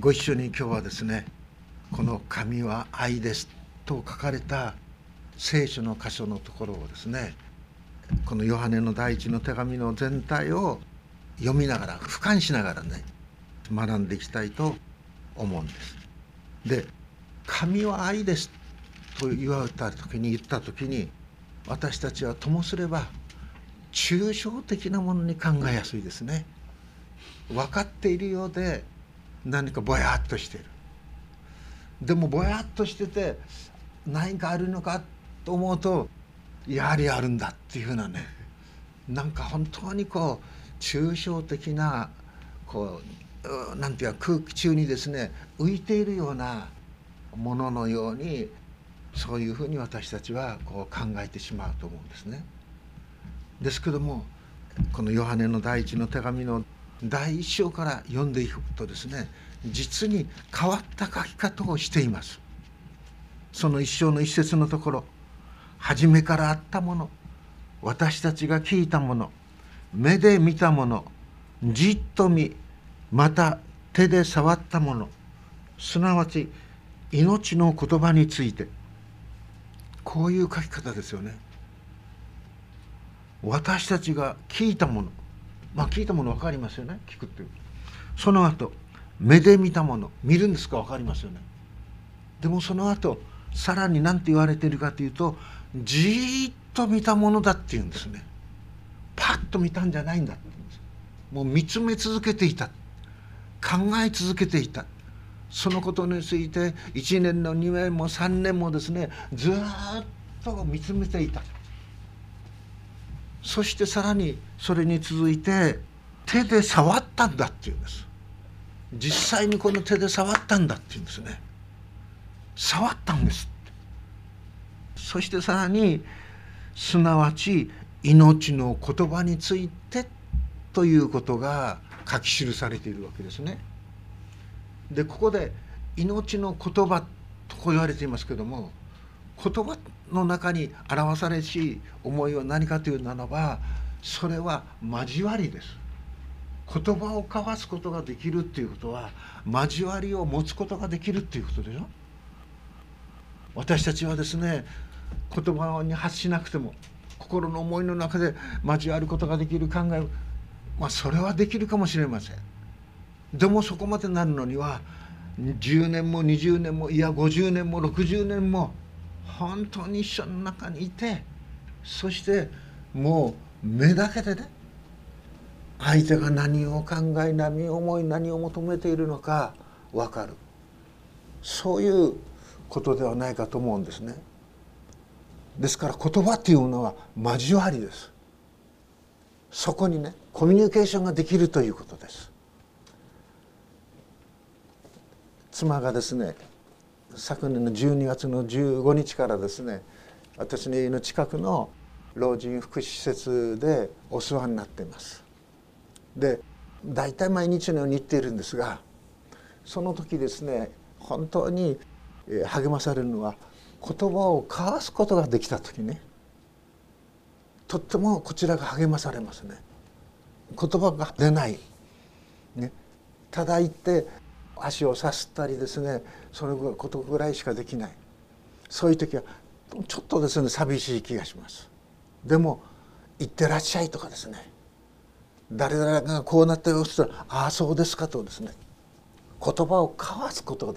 ご一緒に今日はですねこの「神は愛です」と書かれた聖書の箇所のところをですねこのヨハネの第一の手紙の全体を読みながら俯瞰しながらね学んでいきたいと思うんです。で「神は愛です」と言われた時に言った時に私たちはともすれば抽象的なものに考えやすいですね。分かっているようで何かぼやっとしてる。でもぼやっとしてて何かあるのかと思うとやはりあるんだっていうふうなねなんか本当にこう抽象的なこうなんていうか空気中にですね浮いているようなもののようにそういうふうに私たちはこう考えてしまうと思うんですね。ですけどもこのヨハネの第一の手紙の第一章から読んでいくとですね実に変わった書き方をしています。その一章の一節のところ初めからあったもの私たちが聞いたもの目で見たものじっと見また手で触ったものすなわち命の言葉についてこういう書き方ですよね。私たちが聞いたものまあ聞いたもの分かりますよね？聞くっていう。その後目で見たもの見るんですか分かりますよね？でもその後さらに何て言われているかというとじっと見たものだっていうんですね。パッと見たんじゃないんだって言うんです。もう見つめ続けていた。考え続けていた。そのことについて1年の2年も3年もですねずっと見つめていた。そしてさらにそれに続いて手で触ったんだっていうんです。実際にこの手で触ったんだっていうんですね。触ったんですそしてさらにすなわち命の言葉についてということが書き記されているわけですね。でここで命の言葉とこう言われていますけども言葉の中に表されし思いは何かというならばそれは交わりです。言葉を交わすことができるっていうことは交わりを持つことができるっていうことでしょ？私たちはですね言葉に発しなくても心の思いの中で交わることができる考えまあそれはできるかもしれませんでもそこまでなるのには10年も20年もいや50年も60年も本当に一緒の中にいてそしてもう目だけでね相手が何を考え何を思い何を求めているのか分かるそういうことではないかと思うんですね。ですから言葉っていうのは交わりです。そこにねコミュニケーションができるということです。妻がですね昨年の12月の15日からですね私の家の近くの老人福祉施設でお世話になっています。で大体毎日のように行っているんですがその時ですね本当に励まされるのは言葉を交わすことができた時ねとってもこちらが励まされますね。言葉が出ない、ね、ただ言って足をさすったりですねそのことぐらいしかできない。そういう時はちょっとですね寂しい気がします。でも「行ってらっしゃい」とかですね。誰々がこうなったよしたら「ああそうですか」とですね。言葉を交わすことが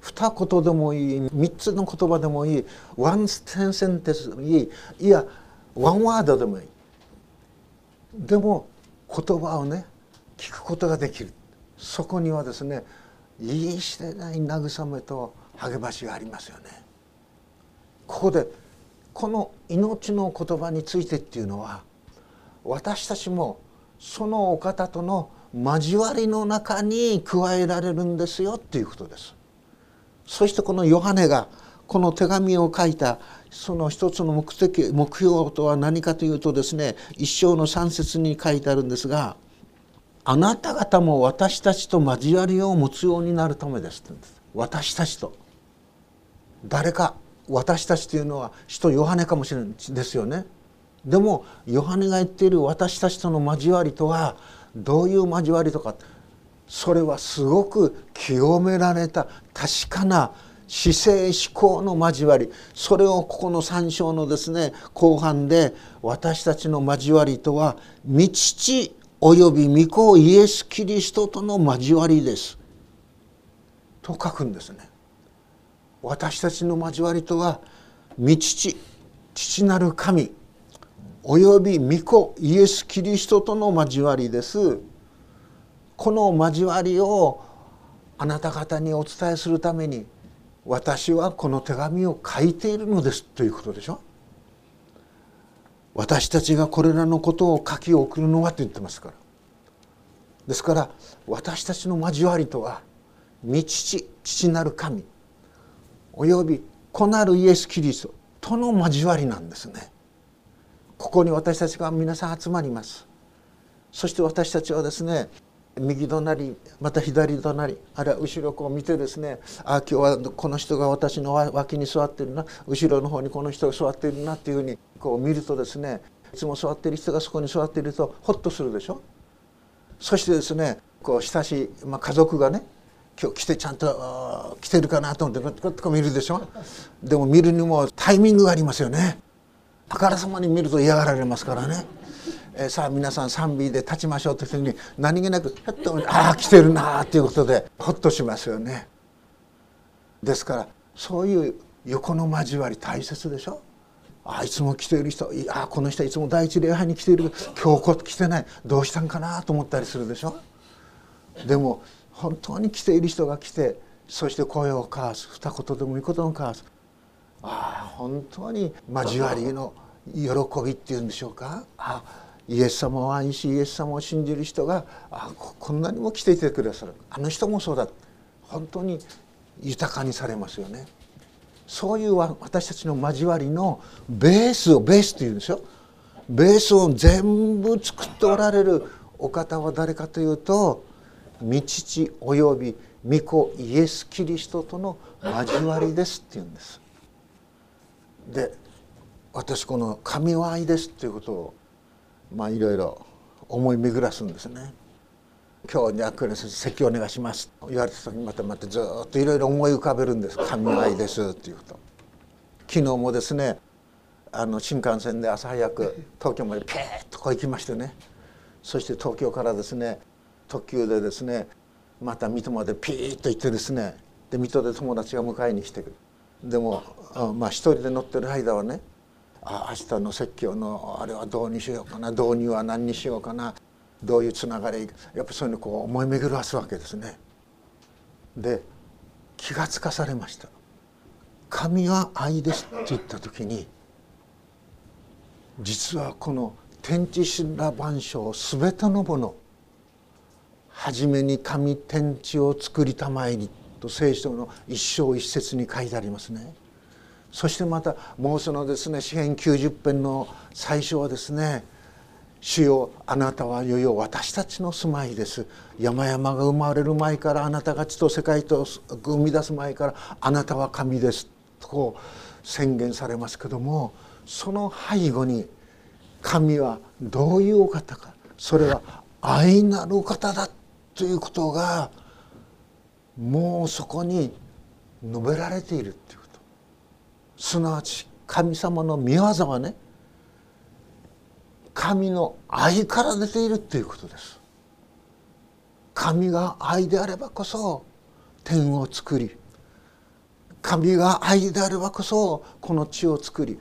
二言でもいい三つの言葉でもいいワンセンセンテスでもいいいやワンワードでもいい。でも言葉をね聞くことができる。そこにはですね言い知れない慰めと励ましがありますよね。ここでこの命の言葉についてっていうのは私たちもそのお方との交わりの中に加えられるんですよっていうことです。そしてこのヨハネがこの手紙を書いたその一つの目的目標とは何かというとですね一章の三節に書いてあるんですがあなた方も私たちと交わりを持つようになるためです私たちと。誰か私たちというのは使徒ヨハネかもしれないですよね。でもヨハネが言っている私たちとの交わりとはどういう交わりとかそれはすごく清められた確かな姿勢思考の交わり。それをここの3章のですね後半で私たちの交わりとは「道父および御子イエス・キリストとの交わりです」と書くんですね。私たちの交わりとは道父父なる神および御子イエス・キリストとの交わりです。この交わりをあなた方にお伝えするために私はこの手紙を書いているのですということでしょ私たちがこれらのことを書き送るのはと言ってますから。ですから私たちの交わりとは道父父なる神および子なるイエス・キリストとの交わりなんですね。ここに私たちが皆さん集まります。そして私たちはですね右隣また左隣あるいは後ろこう見てですねああ今日はこの人が私の脇に座ってるな後ろの方にこの人が座ってるなっていうふうにこう見るとですねいつも座ってる人がそこに座っているとホッとするでしょ？そしてですねこう親しい、まあ、家族がね今日来てちゃんと来てるかなと思ってこうこう見るでしょ？でも見るにもタイミングがありますよね。あからさまに見ると嫌がられますからね。えー、さあ皆さん賛美で立ちましょうって時に何気なくふっとああ来てるなっていうことでほっとしますよね。ですからそういう横の交わり大切でしょ？あいつも来ている人いやこの人いつも第一礼拝に来ている今日来てない。どうしたんかなと思ったりするでしょ？でも本当に来ている人が来てそして声を交わす。二言でもいいことを交わす。ああ本当に交わりの喜びっていうんでしょうか？あイエス様を愛しイエス様を信じる人があこんなにも来ていてくださるあの人もそうだ本当に豊かにされますよね。そういう私たちの交わりのベースをベースっていうんですよ。ベースを全部作っておられるお方は誰かというと道父および御子イエス・キリストとの交わりですっていうんです。で私この「神は愛です」っていうことをまあいろいろ思い巡らすんですね。今日にクレス席お願いします。と言われた時にまたまたずっといろいろ思い浮かべるんです「神愛です」っていうと。昨日もですねあの新幹線で朝早く東京までピーッとこう行きましてね。そして東京からですね特急でですねまた水戸までピーッと行ってですね。で水戸で友達が迎えに来てくる。でもまあ一人で乗ってる間はねあ明日の説教のあれはどうにしようかな導入は何にしようかなどういうつながりやっぱそういうのこう思い巡らすわけですね。で気がつかされました「神は愛です」って言った時に実はこの天地神羅万象すべてのもの初めに神天地を作りたまえりと聖書の一章一節に書いてありますね。そしてまたもうそのですね詩編90編の最初はですね「主よあなたはいよいよ私たちの住まいです」「山々が生まれる前からあなたが地と世界と生み出す前からあなたは神です」とこう宣言されますけどもその背後に神はどういうお方かそれは愛なるお方だということがもうそこに述べられているっていうすなわち神様の御業はね神の愛から出ているっていうことです。神が愛であればこそ天を作り神が愛であればこそこの地を作り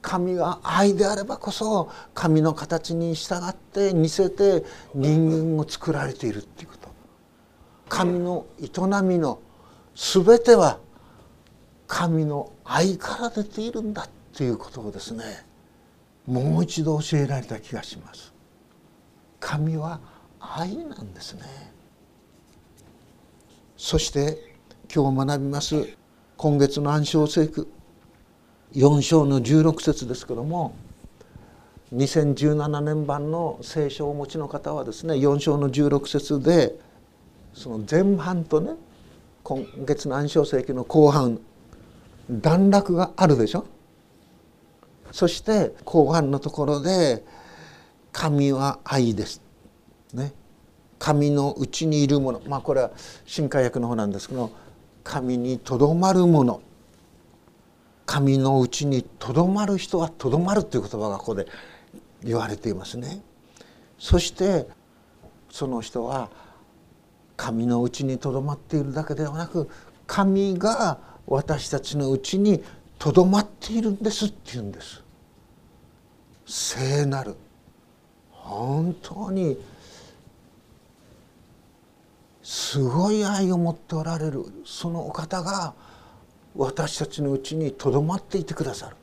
神が愛であればこそ神の形に従って似せて人間を作られているっていうこと。神の営みの全ては神の愛から出ているんだっていうことをですねもう一度教えられた気がします。神は愛なんですね。そして今日学びます今月の暗唱聖句4章の16節ですけども2017年版の聖書をお持ちの方はですね4章の16節でその前半とね今月の暗唱聖句の後半段落があるでしょ？そして後半のところで「神は愛です」ね。神のうちにいるもの。まあこれは新海訳の方なんですけど神にとどまるもの。神のうちにとどまる人はとどまるという言葉がここで言われていますね。そしてその人は神のうちにとどまっているだけではなく神が私たちのうちにとどまっているんですって言うんです。聖なる本当にすごい愛を持っておられるそのお方が私たちのうちにとどまっていてくださる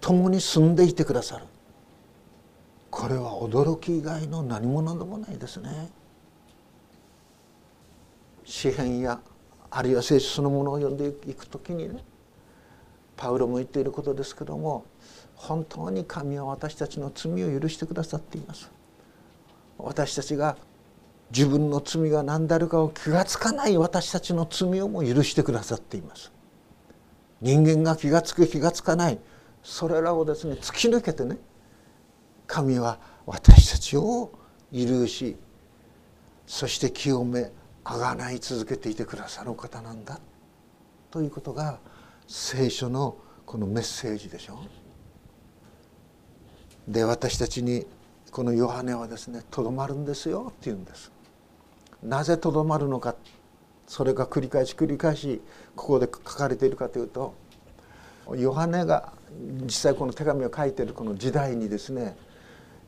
共に住んでいてくださるこれは驚き以外の何者でもないですね。詩篇やあるいは聖書そのものを読んでいく時にねパウロも言っていることですけども本当に神は私たちの罪を許してくださっています。私たちが自分の罪が何であるかを気がつかない私たちの罪をも許してくださっています。人間が気がつく気がつかないそれらをですね突き抜けてね神は私たちを許しそして清めあがない続けていてくださる方なんだ。ということが聖書のこのメッセージでしょ。で私たちにこのヨハネはですねとどまるんですよ。って言うんです。なぜとどまるのか。それが繰り返し繰り返しここで書かれているかというとヨハネが実際この手紙を書いているこの時代にですね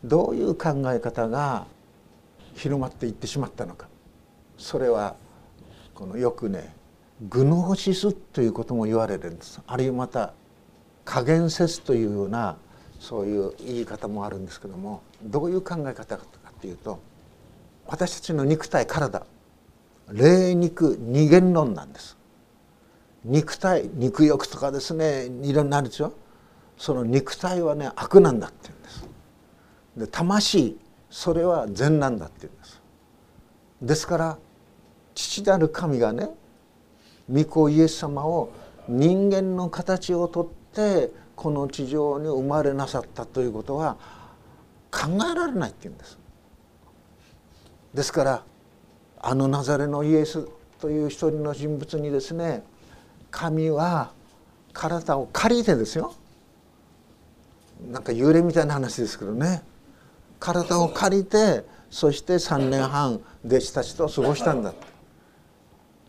どういう考え方が広まっていってしまったのか。それはこのよくねグノーシスということも言われるんです。あるいはまた加減説というようなそういう言い方もあるんですけどもどういう考え方かというと私たちの肉体体霊肉二元論なんです。肉体肉欲とかですねいろんなあるでしょ。その肉体はね悪なんだって言うんです。で魂それは善なんだって言うんです。ですから父なる神がね御子イエス様を人間の形をとってこの地上に生まれなさったということは考えられないって言うんです。ですからあのナザレのイエスという一人の人物にですね神は体を借りてですよ。なんか幽霊みたいな話ですけどね。体を借りてそして3年半弟子たちと過ごしたんだ。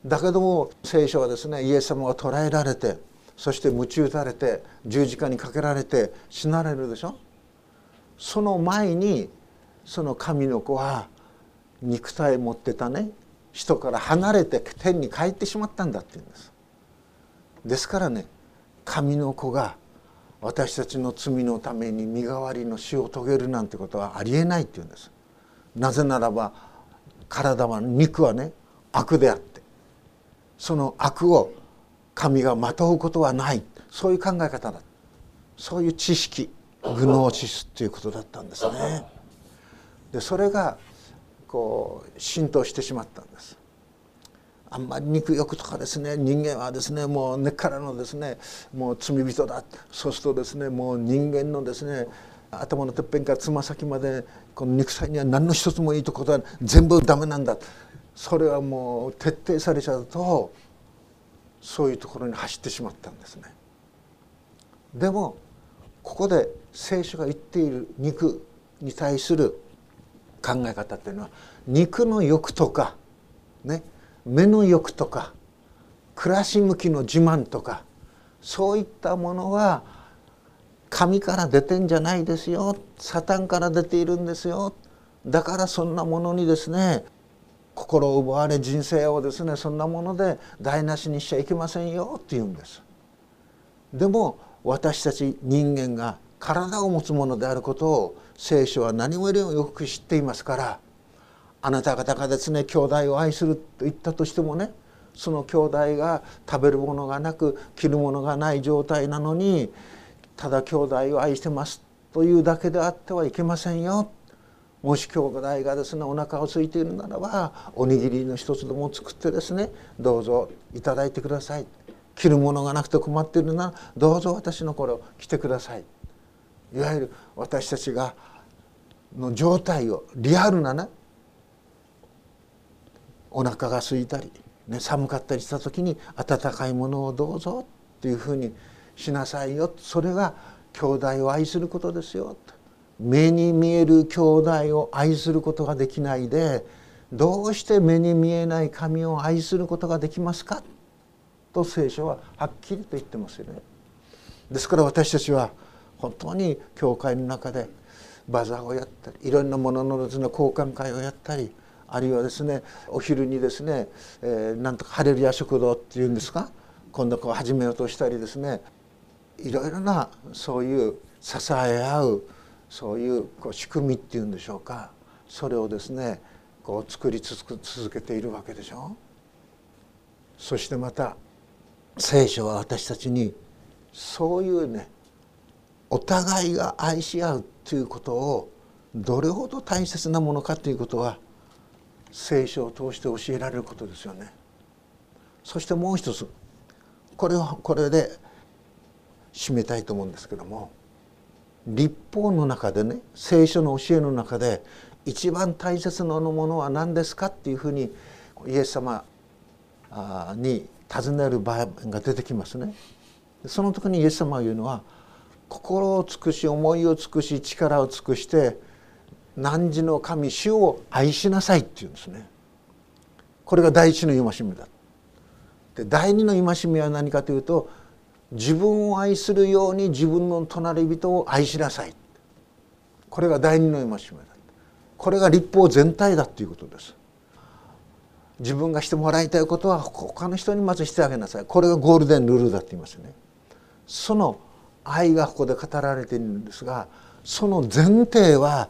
だけども聖書はですねイエス様が捕らえられてそして鞭打たれて十字架にかけられて死なれるでしょ？その前にその神の子は肉体持ってたね人から離れて天に帰ってしまったんだって言うんです。ですからね神の子が私たちの罪のために身代わりの死を遂げるなんてことはありえないっていうんです。なぜならば体は肉はね悪であってその悪を神がまとうことはない。そういう考え方だ。そういう知識グノーシスということだったんですね。でそれがこう浸透してしまったんです。あんまり肉欲とかですね。人間はですねもう根っからのですねもう罪人だ。そうするとですねもう人間のですね頭のてっぺんからつま先までこの肉体には何の一つもいいとことは全部ダメなんだ。それはもう徹底されちゃうとそういうところに走ってしまったんですね。でもここで聖書が言っている肉に対する考え方っていうのは肉の欲とかね目の欲とか暮らし向きの自慢とかそういったものは神から出てんじゃないですよサタンから出ているんですよだからそんなものにですね心を奪われ人生をですねそんなもので台無しにしちゃいけませんよって言うんです。でも私たち人間が体を持つものであることを聖書は何よりもよく知っていますからあなた方がですね兄弟を愛すると言ったとしてもねその兄弟が食べるものがなく着るものがない状態なのにただ兄弟を愛してますというだけであってはいけませんよ。もし兄弟がですねお腹を空いているならばおにぎりの一つでも作ってですねどうぞいただいてください。着るものがなくて困っているならどうぞ私の頃来てください。いわゆる私たちがの状態をリアルなねお腹が空いたり、ね、寒かったりした時に温かいものをどうぞっていうふうにしなさいよ。それが兄弟を愛することですよ。と目に見える兄弟を愛することができないでどうして目に見えない神を愛することができますか？と聖書ははっきりと言ってますよね。ですから私たちは本当に教会の中でバザーをやったりいろんなもののですね交換会をやったりあるいはですねお昼にですね、えー、なんとかハレルヤ食堂っていうんですか？今度こう始めようとしたりですねいろいろなそういう支え合うそういうこう仕組みっていうんでしょうかそれをですねこう作り続けているわけでしょそしてまた聖書は私たちにそういうねお互いが愛し合うということをどれほど大切なものかということは聖書を通して教えられることですよね。そしてもう一つこれをこれで締めたいと思うんですけども立法の中でね聖書の教えの中で一番大切なものは何ですかっていうふうにイエス様に尋ねる場面が出てきますね。その時にイエス様が言うのは心を尽くし思いを尽くし力を尽くして汝の神主を愛しなさいっていうんですね。これが第一の戒めだ。で第二の戒めは何かというと自分を愛するように自分の隣人を愛しなさい。これが第二の戒めだ。これが立法全体だということです。自分がしてもらいたいことは他の人にまずしてあげなさい。これがゴールデンルールだって言いますよね。その愛がここで語られているんですがその前提は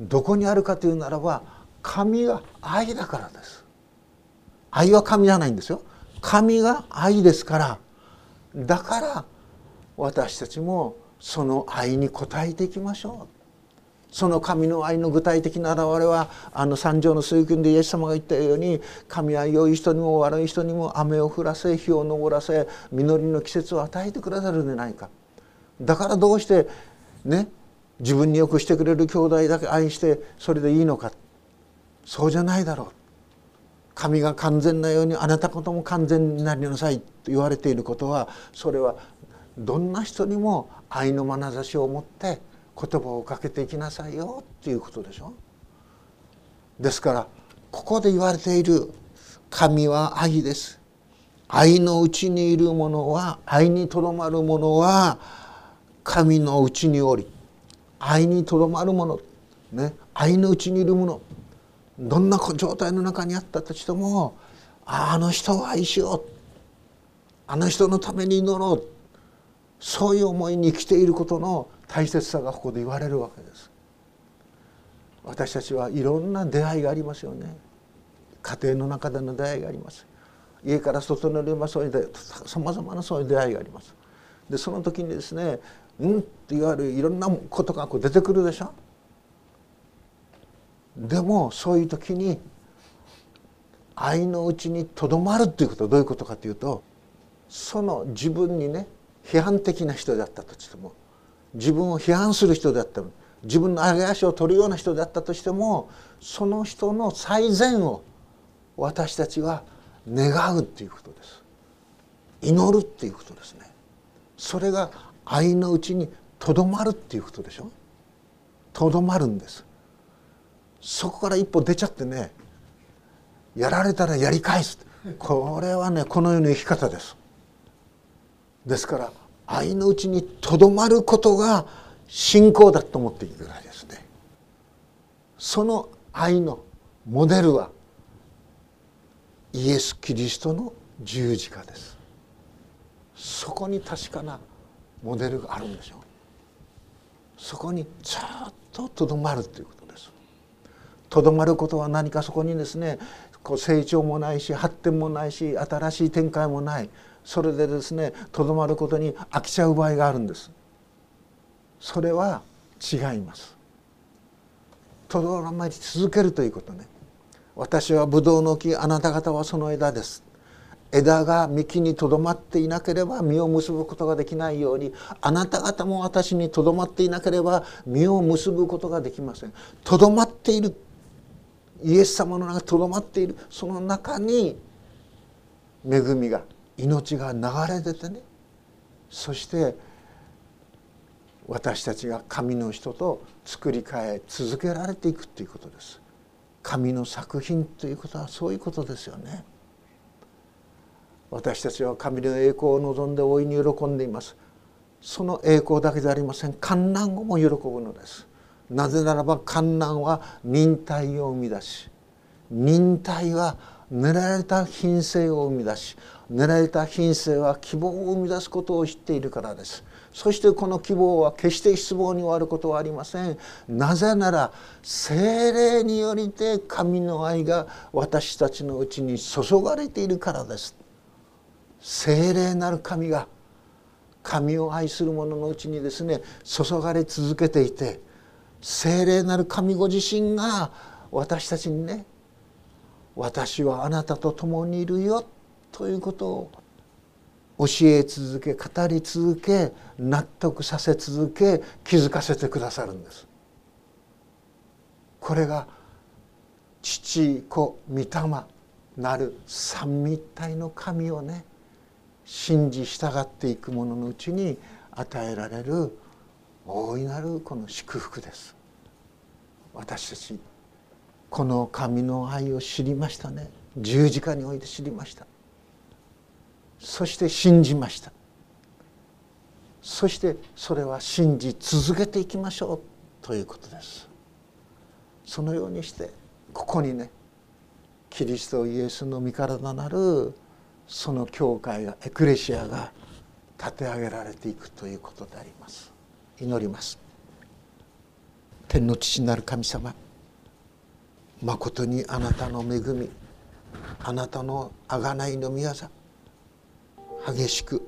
どこにあるかというならば神が愛だからです愛は神じゃないんですよ神が愛ですからだから私たちもその愛に応えていきましょう。その神の愛の具体的な表れはあの三条の水訓でイエス様が言ったように神は良い人にも悪い人にも雨を降らせ火を昇らせ実りの季節を与えてくださるんでないか。だからどうしてね自分によくしてくれる兄弟だけ愛してそれでいいのか。そうじゃないだろう。神が完全なようにあなたことも完全になりなさいと言われていることはそれはどんな人にも愛の眼差しを持って言葉をかけていきなさいよっていうことでしょ？ですからここで言われている神は愛です。愛のうちにいるものは愛にとどまるものは神のうちにおり愛にとどまるもの、ね、愛のうちにいるものどんな状態の中にあったとしてもあの人を愛しようあの人のために祈ろうそういう思いに生きていることの大切さがここで言われるわけです。私たちはいろんな出会いがありますよね。家庭の中での出会いがあります。家から外に出ますそういうさまざまなそういう出会いがあります。でその時にですねうんって言われるいろんなことがこう出てくるでしょでもそういう時に愛のうちにとどまるっていうことはどういうことかというとその自分にね批判的な人であったとしても自分を批判する人であっても自分の上げ足を取るような人であったとしてもその人の最善を私たちは願うっていうことです。祈るっていうことですね。それが愛のうちにとどまるっていうことでしょ？とどまるんです。そこから一歩出ちゃってねやられたらやり返す。これはねこの世の生き方です。ですから愛のうちにとどまることが信仰だと思っていいぐらいですね。その愛のモデルはイエス・キリストの十字架です。そこに確かなモデルがあるんでしょう。そこにずっととどまるということ。とどまることは何かそこにですねこう成長もないし発展もないし新しい展開もない。それでですねとどまることに飽きちゃう場合があるんです。それは違います。とどまり続けるということね。私はブドウの木あなた方はその枝です。枝が幹にとどまっていなければ実を結ぶことができないようにあなた方も私にとどまっていなければ実を結ぶことができません。とどまっているイエス様の中にとどまっている。その中に恵みが命が流れ出てね。そして私たちが神の人と作り変え続けられていくということです。神の作品ということはそういうことですよね。私たちは神の栄光を望んで大いに喜んでいます。その栄光だけではありません。観難後も喜ぶのです。なぜならば観難は忍耐を生み出し忍耐は狙られた品性を生み出し狙られた品性は希望を生み出すことを知っているからです。そしてこの希望は決して失望に終わることはありません。なぜなら精霊によりて神の愛が私たちのうちに注がれているからです。精霊なる神が神を愛する者のうちにですね注がれ続けていて精霊なる神ご自身が私たちにね私はあなたと共にいるよということを教え続け語り続け納得させ続け気づかせてくださるんです。これが父子御霊なる三位一体の神をね信じ従っていく者のうちに与えられる大いなるこの祝福です。私たちこの神の愛を知りましたね。十字架において知りました。そして信じました。そしてそれは信じ続けていきましょう。ということです。そのようにしてここにねキリストイエスの身体なるその教会がエクレシアが立て上げられていくということであります。祈ります。天の父なる神様まことにあなたの恵みあなたの贖いの御業激しく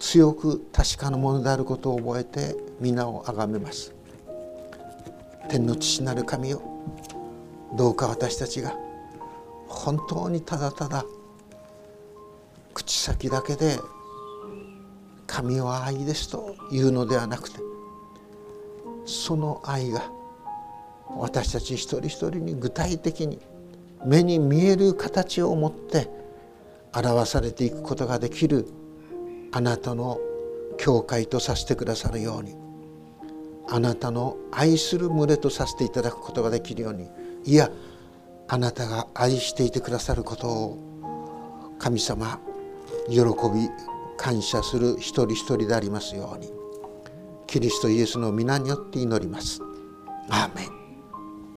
強く確かなものであることを覚えて皆をあがめます。天の父なる神よどうか私たちが本当にただただ口先だけで神は愛ですというのではなくてその愛が私たち一人一人に具体的に目に見える形を持って表されていくことができるあなたの教会とさせてくださるようにあなたの愛する群れとさせていただくことができるようにいやあなたが愛していてくださることを神様喜び感謝する一人一人でありますように。キリストイエスの皆によって祈ります。アーメン